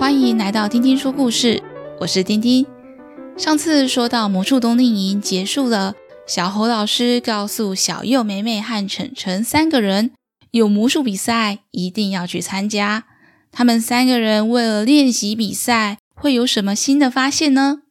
欢迎来到丁丁说故事，我是丁丁。上次说到魔术冬令营结束了，小猴老师告诉小佑、美美和晨晨三个人，有魔术比赛一定要去参加。他们三个人为了练习比赛，会有什么新的发现呢？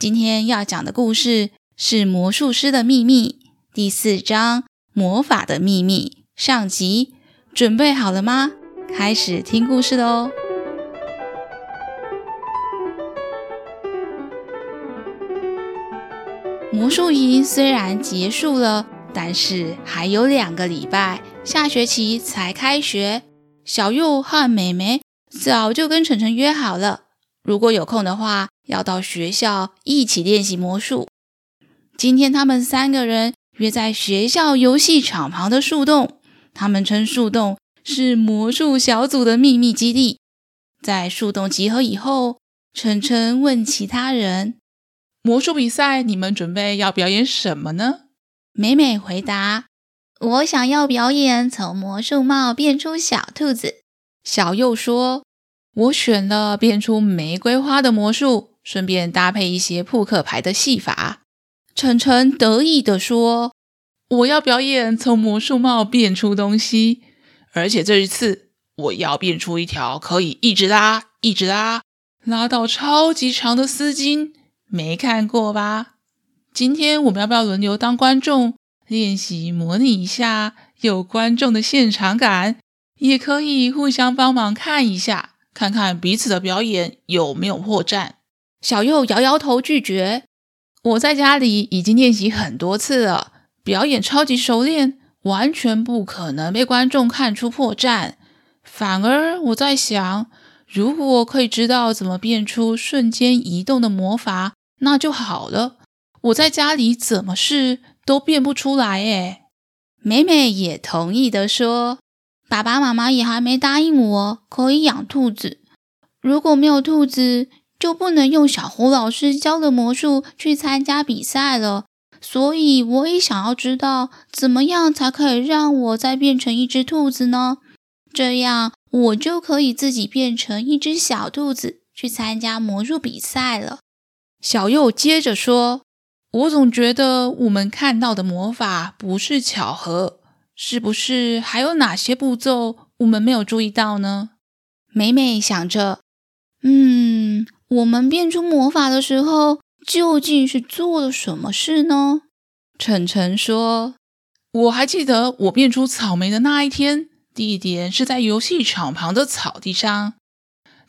今天要讲的故事是《魔术师的秘密》第四章《魔法的秘密》上集。准备好了吗？开始听故事喽！魔术营虽然结束了，但是还有两个礼拜，下学期才开学。小佑和美美早就跟晨晨约好了，如果有空的话，要到学校一起练习魔术。今天他们三个人约在学校游戏场旁的树洞，他们称树洞是魔术小组的秘密基地。在树洞集合以后，晨晨问其他人：“魔术比赛，你们准备要表演什么呢？”美美回答。我想要表演从魔术帽变出小兔子。小右说：“我选了变出玫瑰花的魔术，顺便搭配一些扑克牌的戏法。”晨晨得意地说：“我要表演从魔术帽变出东西，而且这一次我要变出一条可以一直拉、一直拉、拉到超级长的丝巾，没看过吧？今天我们要不要轮流当观众？”练习模拟一下有观众的现场感，也可以互相帮忙看一下，看看彼此的表演有没有破绽。小右摇摇头拒绝。我在家里已经练习很多次了，表演超级熟练，完全不可能被观众看出破绽。反而我在想，如果可以知道怎么变出瞬间移动的魔法，那就好了。我在家里怎么试？都变不出来诶。美美也同意的说：“爸爸妈妈也还没答应我可以养兔子。如果没有兔子，就不能用小胡老师教的魔术去参加比赛了。所以我也想要知道，怎么样才可以让我再变成一只兔子呢？这样我就可以自己变成一只小兔子去参加魔术比赛了。”小右接着说。我总觉得我们看到的魔法不是巧合，是不是还有哪些步骤我们没有注意到呢？美美想着，嗯，我们变出魔法的时候究竟是做了什么事呢？晨晨说：“我还记得我变出草莓的那一天，地点是在游戏场旁的草地上。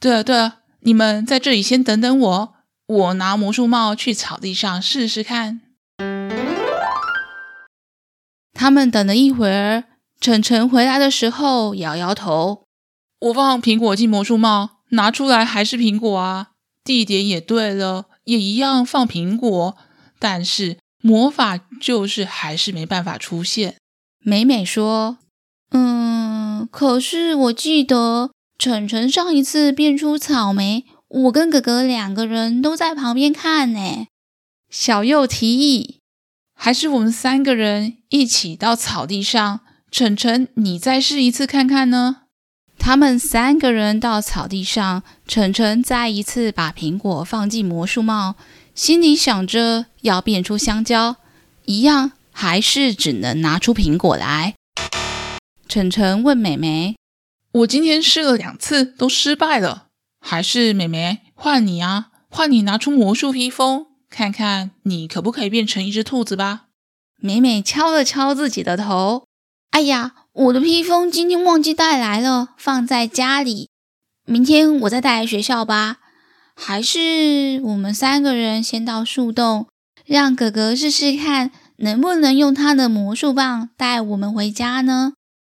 对了对了，你们在这里先等等我。”我拿魔术帽去草地上试试看。他们等了一会儿，晨晨回来的时候摇摇头：“我放苹果进魔术帽，拿出来还是苹果啊。地点也对了，也一样放苹果，但是魔法就是还是没办法出现。”美美说：“嗯，可是我记得晨晨上一次变出草莓。”我跟哥哥两个人都在旁边看呢。小右提议，还是我们三个人一起到草地上。晨晨，你再试一次看看呢？他们三个人到草地上，晨晨再一次把苹果放进魔术帽，心里想着要变出香蕉，一样还是只能拿出苹果来。晨晨问美美：“我今天试了两次，都失败了。”还是美美换你啊，换你拿出魔术披风，看看你可不可以变成一只兔子吧。美美敲了敲自己的头，哎呀，我的披风今天忘记带来了，放在家里，明天我再带来学校吧。还是我们三个人先到树洞，让哥哥试试看能不能用他的魔术棒带我们回家呢？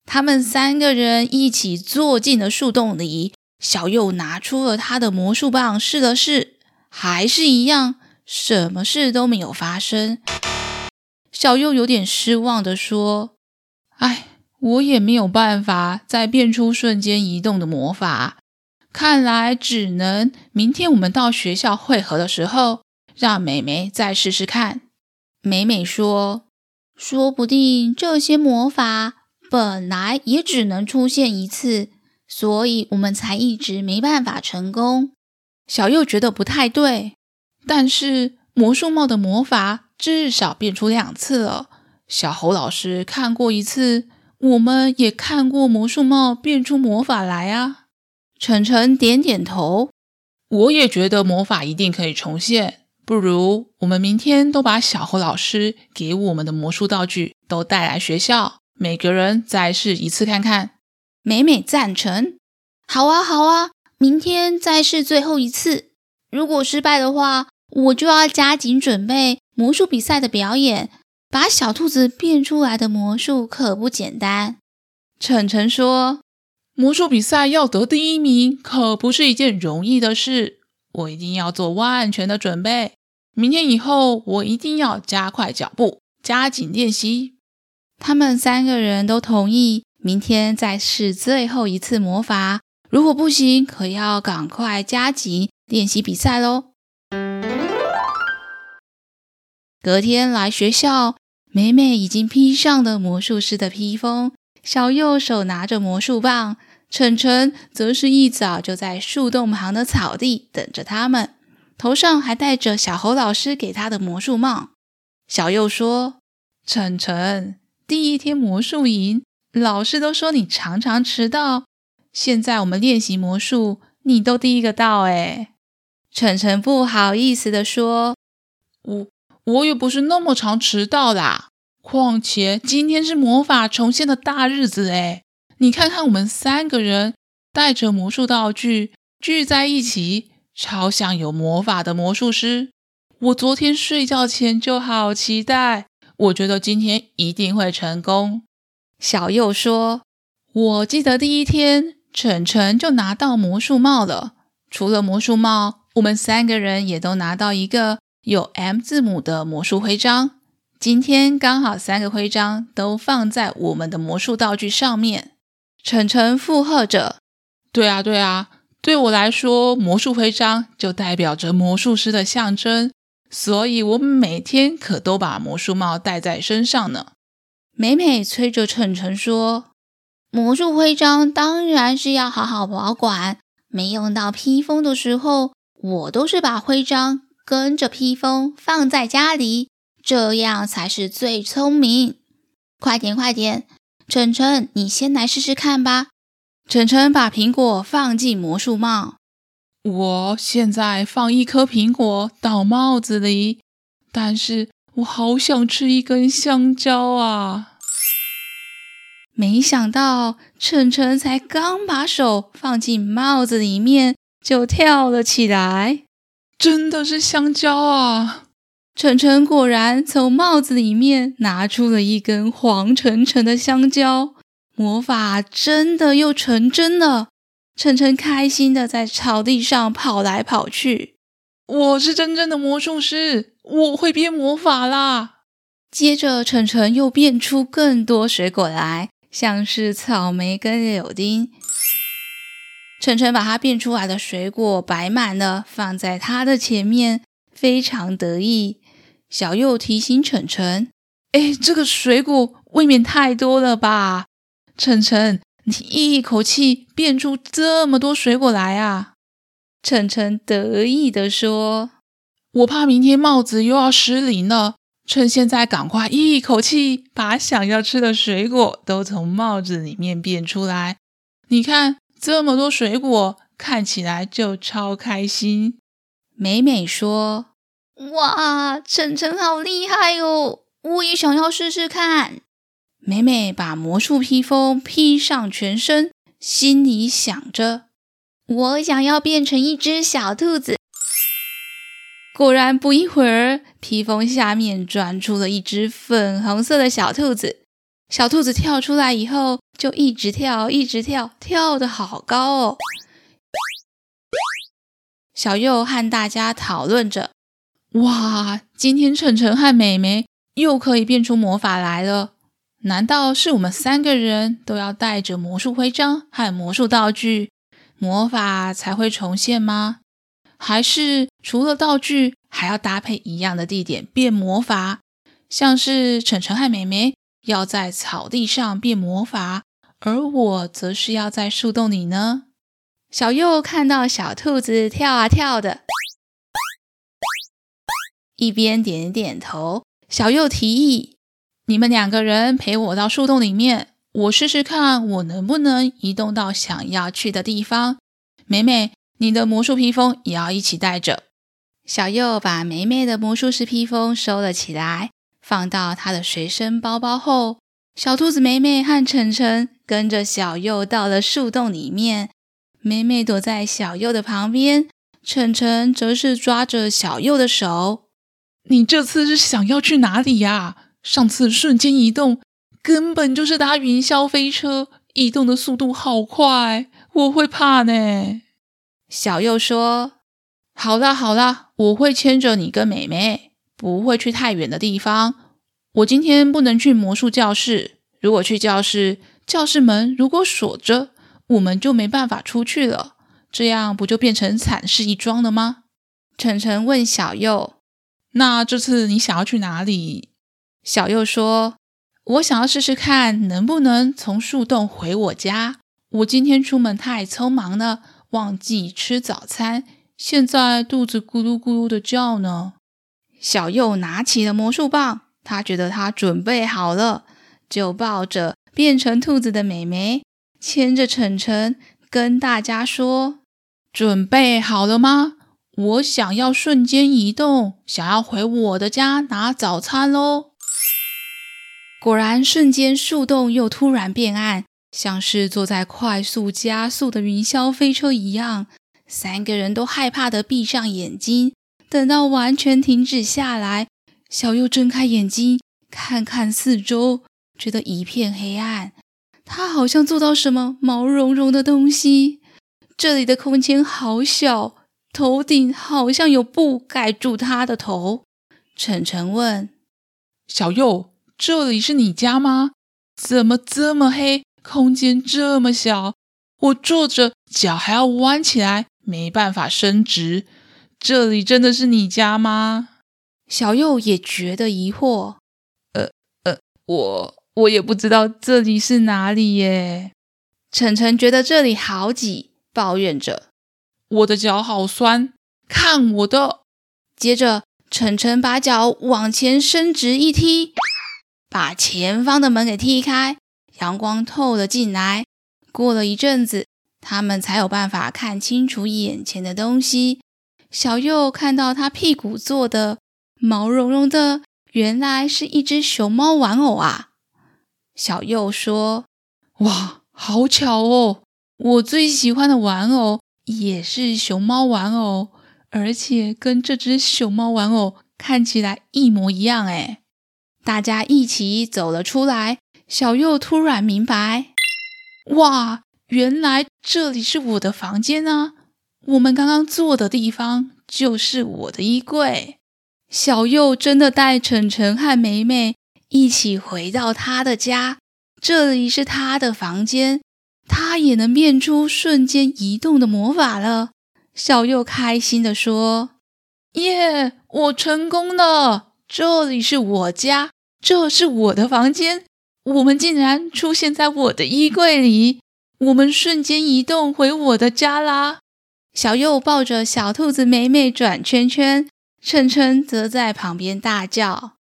他们三个人一起坐进了树洞里。小佑拿出了他的魔术棒，试了试，还是一样，什么事都没有发生。小佑有点失望地说：“哎，我也没有办法再变出瞬间移动的魔法，看来只能明天我们到学校会合的时候，让美美再试试看。”美美说：“说不定这些魔法本来也只能出现一次。”所以我们才一直没办法成功。小右觉得不太对，但是魔术帽的魔法至少变出两次了。小猴老师看过一次，我们也看过魔术帽变出魔法来啊。晨晨点点头，我也觉得魔法一定可以重现。不如我们明天都把小猴老师给我们的魔术道具都带来学校，每个人再试一次看看。美美赞成。好啊，好啊，明天再试最后一次。如果失败的话，我就要加紧准备魔术比赛的表演。把小兔子变出来的魔术可不简单。晨晨说：“魔术比赛要得第一名，可不是一件容易的事。我一定要做万全的准备。”明天以后，我一定要加快脚步，加紧练习。他们三个人都同意，明天再试最后一次魔法。如果不行，可要赶快加紧练习比赛喽。隔天来学校，美美已经披上了魔术师的披风，小右手拿着魔术棒，晨晨则是一早就在树洞旁的草地等着他们。头上还戴着小猴老师给他的魔术帽。小右说：“晨晨，第一天魔术营，老师都说你常常迟到。现在我们练习魔术，你都第一个到。”哎，晨晨不好意思地说：“我我也不是那么常迟到啦。况且今天是魔法重现的大日子，哎，你看看我们三个人带着魔术道具聚在一起。”超像有魔法的魔术师！我昨天睡觉前就好期待，我觉得今天一定会成功。小佑说：“我记得第一天，晨晨就拿到魔术帽了。除了魔术帽，我们三个人也都拿到一个有 M 字母的魔术徽章。今天刚好三个徽章都放在我们的魔术道具上面。”晨晨附和着：“对啊，对啊。”对我来说，魔术徽章就代表着魔术师的象征，所以我每天可都把魔术帽戴在身上呢。美美催着澄澄说：“魔术徽章当然是要好好保管，没用到披风的时候，我都是把徽章跟着披风放在家里，这样才是最聪明。快点，快点，澄澄，你先来试试看吧。”澄澄把苹果放进魔术帽。我现在放一颗苹果到帽子里，但是我好想吃一根香蕉啊！没想到晨晨才刚把手放进帽子里面，就跳了起来。真的是香蕉啊！晨晨果然从帽子里面拿出了一根黄澄澄的香蕉。魔法真的又成真了，晨晨开心的在草地上跑来跑去。我是真正的魔术师，我会变魔法啦！接着，晨晨又变出更多水果来，像是草莓跟柳丁。晨晨把它变出来的水果摆满了，放在他的前面，非常得意。小右提醒晨晨：“哎，这个水果未免太多了吧？”晨晨，你一口气变出这么多水果来啊！澄澄得意地说：“我怕明天帽子又要失灵了，趁现在赶快一口气把想要吃的水果都从帽子里面变出来。你看这么多水果，看起来就超开心。”美美说：“哇，晨晨好厉害哦！我也想要试试看。”美美把魔术披风披上全身，心里想着：“我想要变成一只小兔子。”果然，不一会儿，披风下面钻出了一只粉红色的小兔子。小兔子跳出来以后，就一直跳，一直跳，跳得好高哦！小右和大家讨论着：“哇，今天晨晨和美美又可以变出魔法来了。”难道是我们三个人都要带着魔术徽章和魔术道具，魔法才会重现吗？还是除了道具，还要搭配一样的地点变魔法？像是晨晨和美美要在草地上变魔法，而我则是要在树洞里呢。小右看到小兔子跳啊跳的，一边点点头。小右提议：“你们两个人陪我到树洞里面，我试试看我能不能移动到想要去的地方。”美美，你的魔术披风也要一起带着。小佑把美美的魔术师披风收了起来，放到她的随身包包后。小兔子美美和晨晨跟着小佑到了树洞里面。美美躲在小佑的旁边，晨晨则是抓着小佑的手。你这次是想要去哪里呀？上次瞬间移动根本就是搭云霄飞车，移动的速度好快，我会怕呢。小右说：“好啦好啦，我会牵着你跟美美，不会去太远的地方。我今天不能去魔术教室，如果去教室，教室门如果锁着。”我们就没办法出去了，这样不就变成惨事一桩了吗？晨晨问小右：“那这次你想要去哪里？”小右说：“我想要试试看能不能从树洞回我家。我今天出门太匆忙了，忘记吃早餐，现在肚子咕噜咕噜的叫呢。”小右拿起了魔术棒，他觉得他准备好了，就抱着变成兔子的美眉。牵着晨晨跟大家说：“准备好了吗？我想要瞬间移动，想要回我的家拿早餐喽！”果然，瞬间树洞又突然变暗，像是坐在快速加速的云霄飞车一样。三个人都害怕地闭上眼睛。等到完全停止下来，小右睁开眼睛，看看四周，觉得一片黑暗。他好像做到什么毛茸茸的东西，这里的空间好小，头顶好像有布盖住他的头。晨晨问小右：“这里是你家吗？怎么这么黑，空间这么小？我坐着脚还要弯起来，没办法伸直。这里真的是你家吗？”小右也觉得疑惑。呃呃，我。我也不知道这里是哪里耶。晨晨觉得这里好挤，抱怨着：“我的脚好酸，看我的！”接着，晨晨把脚往前伸直一踢，把前方的门给踢开，阳光透了进来。过了一阵子，他们才有办法看清楚眼前的东西。小右看到他屁股坐的毛茸茸的，原来是一只熊猫玩偶啊！小右说：“哇，好巧哦！我最喜欢的玩偶也是熊猫玩偶，而且跟这只熊猫玩偶看起来一模一样。”哎，大家一起走了出来。小右突然明白：“哇，原来这里是我的房间啊！我们刚刚坐的地方就是我的衣柜。”小右真的带晨晨和梅梅。一起回到他的家，这里是他的房间，他也能变出瞬间移动的魔法了。小右开心地说：“耶，我成功了！这里是我家，这是我的房间，我们竟然出现在我的衣柜里，我们瞬间移动回我的家啦！”小右抱着小兔子美美转圈圈，晨晨则在旁边大叫。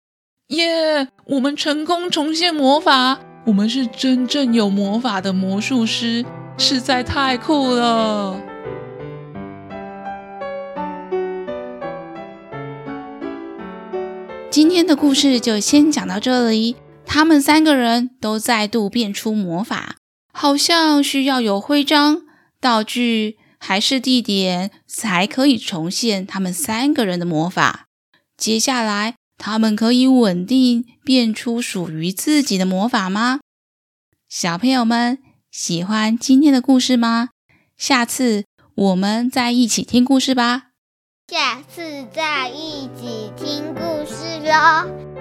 耶我们成功重现魔法，我们是真正有魔法的魔术师，实在太酷了！今天的故事就先讲到这里。他们三个人都再度变出魔法，好像需要有徽章、道具还是地点才可以重现他们三个人的魔法。接下来。他们可以稳定变出属于自己的魔法吗？小朋友们喜欢今天的故事吗？下次我们再一起听故事吧。下次再一起听故事喽。